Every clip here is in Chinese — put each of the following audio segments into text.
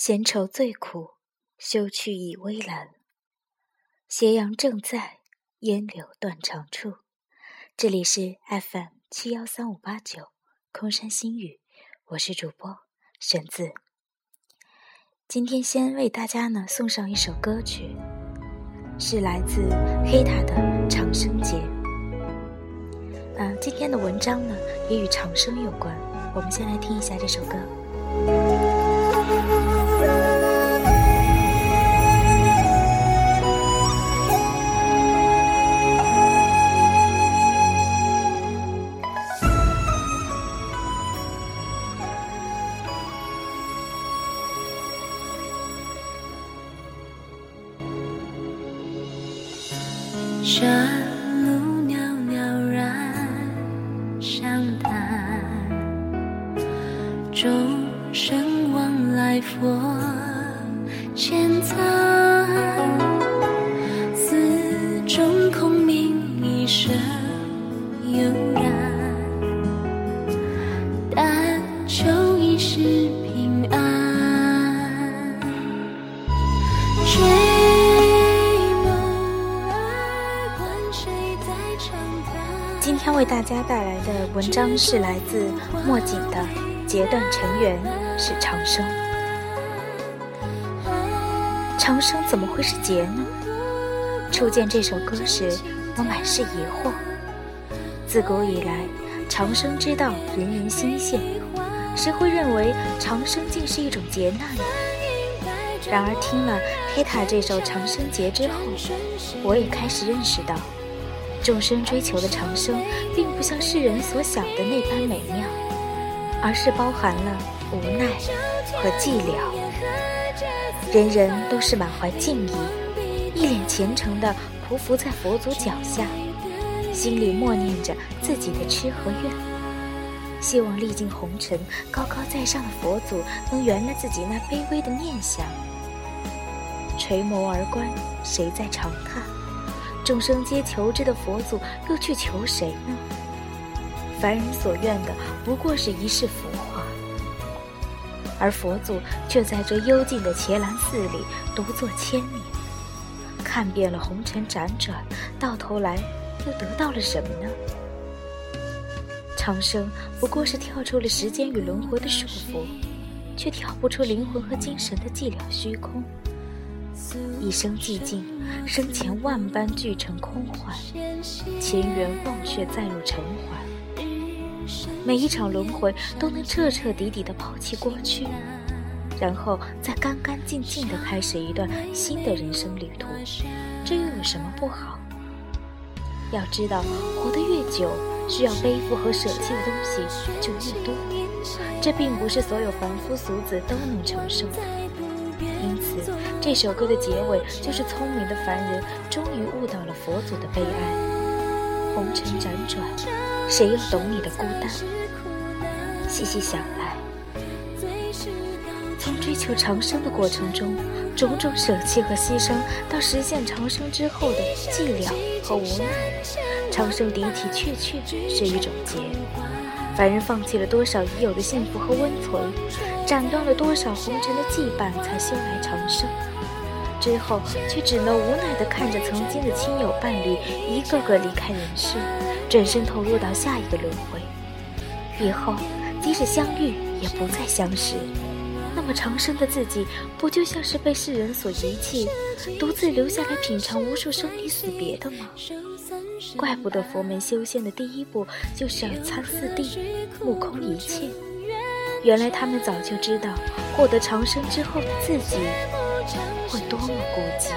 闲愁最苦，休去倚微澜。斜阳正在，烟柳断肠处。这里是 FM 七幺三五八九空山新语，我是主播玄子。今天先为大家呢送上一首歌曲，是来自黑塔的《长生劫》。嗯，今天的文章呢也与长生有关，我们先来听一下这首歌。山路袅袅然相谈，众生往来佛前参，寺中空明一声悠然，但求一世。今天为大家带来的文章是来自墨景的《截断尘缘是长生》。长生怎么会是劫呢？初见这首歌时，我满是疑惑。自古以来，长生之道人人心羡，谁会认为长生竟是一种劫难呢？然而听了黑塔这首《长生劫》之后，我也开始认识到。众生追求的长生，并不像世人所想的那般美妙，而是包含了无奈和寂寥。人人都是满怀敬意，一脸虔诚地匍匐在佛祖脚下，心里默念着自己的痴和愿，希望历尽红尘、高高在上的佛祖能圆了自己那卑微的念想。垂眸而观，谁在长叹？众生皆求之的佛祖，又去求谁呢？凡人所愿的不过是一世浮华，而佛祖却在这幽静的伽蓝寺里独坐千年，看遍了红尘辗转，到头来又得到了什么呢？长生不过是跳出了时间与轮回的束缚，却跳不出灵魂和精神的寂寥虚空。一生寂静，生前万般俱成空幻，前缘忘却再入尘寰。每一场轮回都能彻彻底底的抛弃过去，然后再干干净净的开始一段新的人生旅途，这又有什么不好？要知道，活得越久，需要背负和舍弃的东西就越多，这并不是所有凡夫俗子都能承受的。这首歌的结尾就是聪明的凡人终于悟到了佛祖的悲哀。红尘辗转，谁又懂你的孤单？细细想来，从追求长生的过程中，种种舍弃和牺牲，到实现长生之后的寂寥和无奈，长生的的确确是一种劫。凡人放弃了多少已有的幸福和温存，斩断了多少红尘的羁绊，才修来长生，之后却只能无奈地看着曾经的亲友伴侣一个个离开人世，转身投入到下一个轮回。以后即使相遇，也不再相识。那么长生的自己，不就像是被世人所遗弃，独自留下来品尝无数生离死别的吗？怪不得佛门修仙的第一步就是要参四谛，目空一切。原来他们早就知道，获得长生之后的自己会多么孤寂。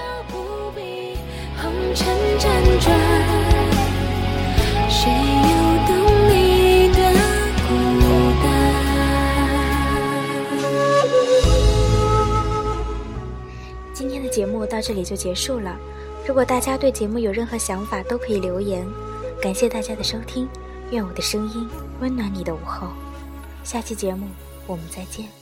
今天的节目到这里就结束了。如果大家对节目有任何想法，都可以留言。感谢大家的收听，愿我的声音温暖你的午后。下期节目我们再见。